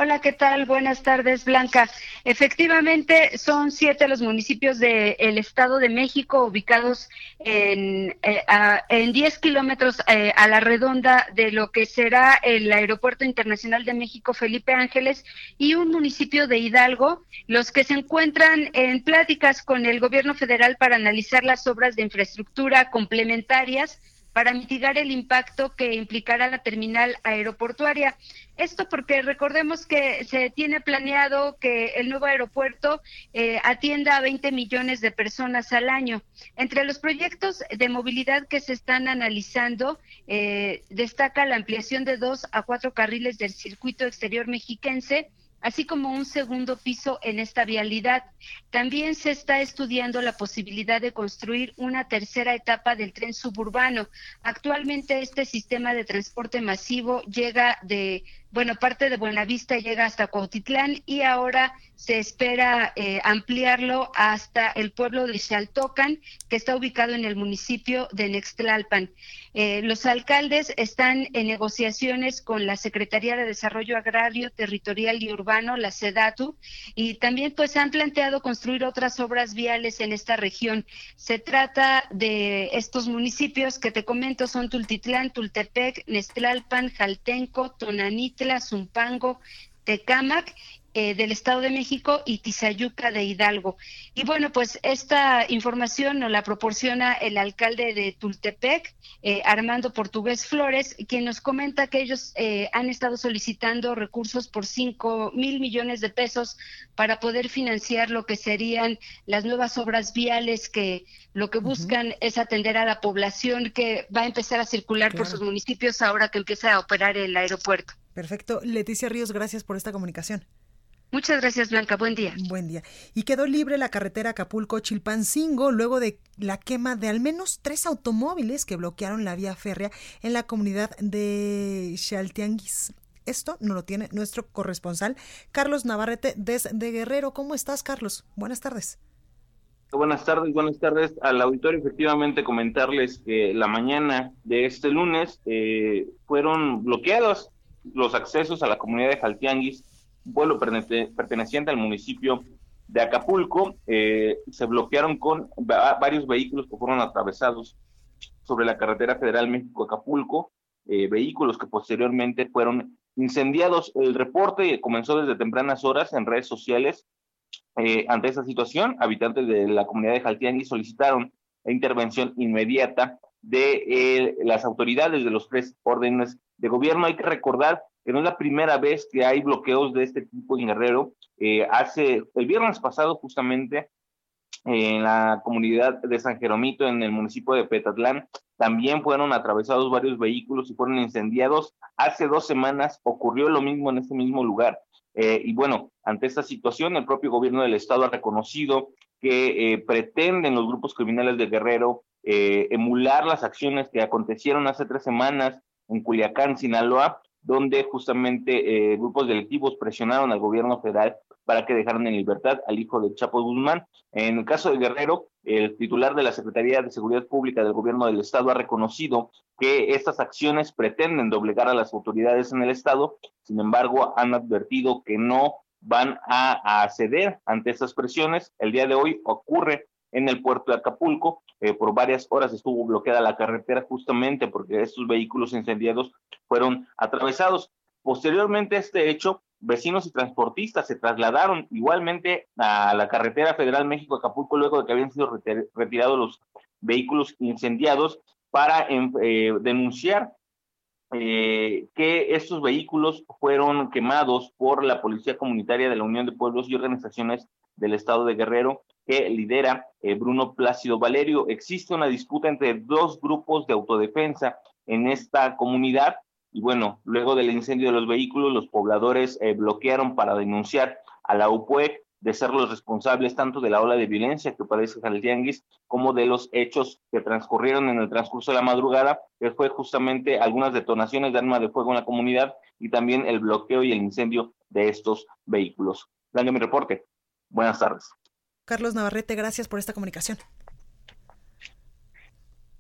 Hola, ¿qué tal? Buenas tardes, Blanca. Efectivamente, son siete los municipios del Estado de México ubicados en, eh, en 10 kilómetros eh, a la redonda de lo que será el Aeropuerto Internacional de México Felipe Ángeles y un municipio de Hidalgo, los que se encuentran en pláticas con el gobierno federal para analizar las obras de infraestructura complementarias para mitigar el impacto que implicará la terminal aeroportuaria. Esto porque recordemos que se tiene planeado que el nuevo aeropuerto eh, atienda a 20 millones de personas al año. Entre los proyectos de movilidad que se están analizando, eh, destaca la ampliación de dos a cuatro carriles del circuito exterior mexiquense así como un segundo piso en esta vialidad. También se está estudiando la posibilidad de construir una tercera etapa del tren suburbano. Actualmente este sistema de transporte masivo llega de bueno, parte de Buenavista llega hasta Cuautitlán y ahora se espera eh, ampliarlo hasta el pueblo de Xaltocan, que está ubicado en el municipio de Nextlalpan. Eh, los alcaldes están en negociaciones con la Secretaría de Desarrollo Agrario, Territorial y Urbano, la SEDATU, y también pues han planteado construir otras obras viales en esta región. Se trata de estos municipios que te comento son Tultitlán, Tultepec, Nextlalpan, Jaltenco, Zumpango, Tecámac eh, del Estado de México y Tizayuca de Hidalgo. Y bueno, pues esta información nos la proporciona el alcalde de Tultepec, eh, Armando Portugués Flores, quien nos comenta que ellos eh, han estado solicitando recursos por 5 mil millones de pesos para poder financiar lo que serían las nuevas obras viales que lo que buscan es atender a la población que va a empezar a circular por sus municipios ahora que empieza a operar el aeropuerto. Perfecto. Leticia Ríos, gracias por esta comunicación. Muchas gracias, Blanca. Buen día. Buen día. Y quedó libre la carretera Acapulco-Chilpancingo luego de la quema de al menos tres automóviles que bloquearon la vía férrea en la comunidad de Xaltianguis. Esto no lo tiene nuestro corresponsal Carlos Navarrete desde Guerrero. ¿Cómo estás, Carlos? Buenas tardes. Buenas tardes, buenas tardes al auditorio. Efectivamente, comentarles que la mañana de este lunes eh, fueron bloqueados los accesos a la comunidad de Jaltianguis vuelo perteneciente al municipio de Acapulco. Eh, se bloquearon con varios vehículos que fueron atravesados sobre la carretera federal México-Acapulco, eh, vehículos que posteriormente fueron incendiados. El reporte comenzó desde tempranas horas en redes sociales. Eh, ante esta situación, habitantes de la comunidad de Jaltiangui solicitaron intervención inmediata de las autoridades de los tres órdenes de gobierno. Hay que recordar que no es la primera vez que hay bloqueos de este tipo en Guerrero. Eh, hace el viernes pasado, justamente, en la comunidad de San Jeromito, en el municipio de Petatlán, también fueron atravesados varios vehículos y fueron incendiados. Hace dos semanas ocurrió lo mismo en este mismo lugar. Eh, y bueno, ante esta situación, el propio gobierno del estado ha reconocido que eh, pretenden los grupos criminales de Guerrero emular las acciones que acontecieron hace tres semanas en Culiacán, Sinaloa, donde justamente eh, grupos delictivos presionaron al gobierno federal para que dejaran en libertad al hijo de Chapo Guzmán. En el caso de Guerrero, el titular de la Secretaría de Seguridad Pública del Gobierno del Estado ha reconocido que estas acciones pretenden doblegar a las autoridades en el Estado, sin embargo, han advertido que no van a, ceder ante estas presiones. El día de hoy ocurre en el puerto de Acapulco. Eh, por varias horas estuvo bloqueada la carretera justamente porque estos vehículos incendiados fueron atravesados. Posteriormente a este hecho, vecinos y transportistas se trasladaron igualmente a la carretera federal México-Acapulco luego de que habían sido retirados los vehículos incendiados para em, eh, denunciar eh, que estos vehículos fueron quemados por la Policía Comunitaria de la Unión de Pueblos y Organizaciones del Estado de Guerrero que lidera eh, Bruno Plácido Valerio. Existe una disputa entre dos grupos de autodefensa en esta comunidad y bueno, luego del incendio de los vehículos, los pobladores eh, bloquearon para denunciar a la UPUEC de ser los responsables tanto de la ola de violencia que padece Jaltianguis como de los hechos que transcurrieron en el transcurso de la madrugada, que fue justamente algunas detonaciones de arma de fuego en la comunidad y también el bloqueo y el incendio de estos vehículos. Dando mi reporte. Buenas tardes. Carlos Navarrete, gracias por esta comunicación.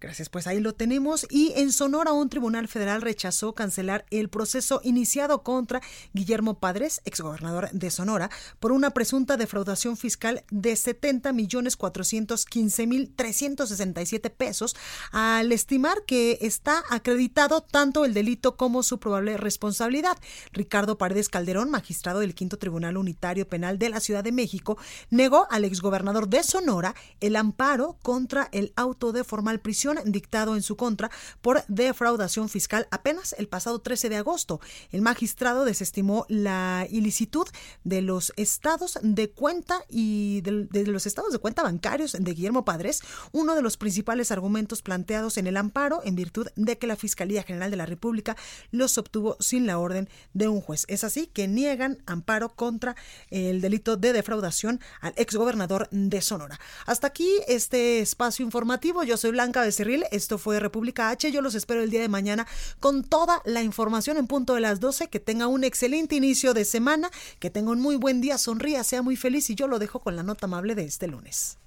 Gracias, pues ahí lo tenemos. Y en Sonora, un tribunal federal rechazó cancelar el proceso iniciado contra Guillermo Padres, exgobernador de Sonora, por una presunta defraudación fiscal de 70 millones 415 mil 367 pesos, al estimar que está acreditado tanto el delito como su probable responsabilidad. Ricardo Paredes Calderón, magistrado del Quinto Tribunal Unitario Penal de la Ciudad de México, negó al exgobernador de Sonora el amparo contra el auto de formal prisión dictado en su contra por defraudación fiscal apenas el pasado 13 de agosto. El magistrado desestimó la ilicitud de los estados de cuenta y de, los estados de cuenta bancarios de Guillermo Padres, uno de los principales argumentos planteados en el amparo en virtud de que la Fiscalía General de la República los obtuvo sin la orden de un juez. Es así que niegan amparo contra el delito de defraudación al exgobernador de Sonora. Hasta aquí este espacio informativo. Yo soy Blanca esto fue República H. Yo los espero el día de mañana con toda la información en punto de las 12. Que tenga un excelente inicio de semana, que tenga un muy buen día, sonría, sea muy feliz y yo lo dejo con la nota amable de este lunes.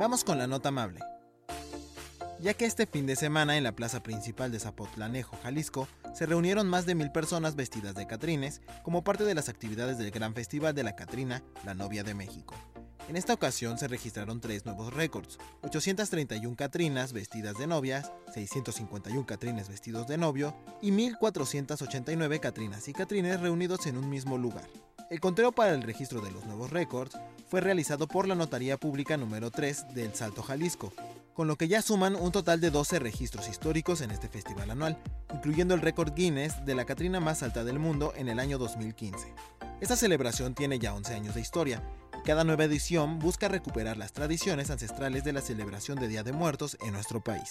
Vamos con la nota amable. Ya que este fin de semana en la plaza principal de Zapotlanejo, Jalisco, se reunieron más de mil personas vestidas de Catrines como parte de las actividades del gran festival de la Catrina, la novia de México. En esta ocasión se registraron tres nuevos récords: 831 Catrinas vestidas de novias, 651 Catrines vestidos de novio y 1489 Catrinas y Catrines reunidos en un mismo lugar. El conteo para el registro de los nuevos récords fue realizado por la Notaría Pública número 3 del Salto Jalisco, con lo que ya suman un total de 12 registros históricos en este festival anual, incluyendo el récord Guinness de la Catrina más alta del mundo en el año 2015. Esta celebración tiene ya 11 años de historia, cada nueva edición busca recuperar las tradiciones ancestrales de la celebración de Día de Muertos en nuestro país.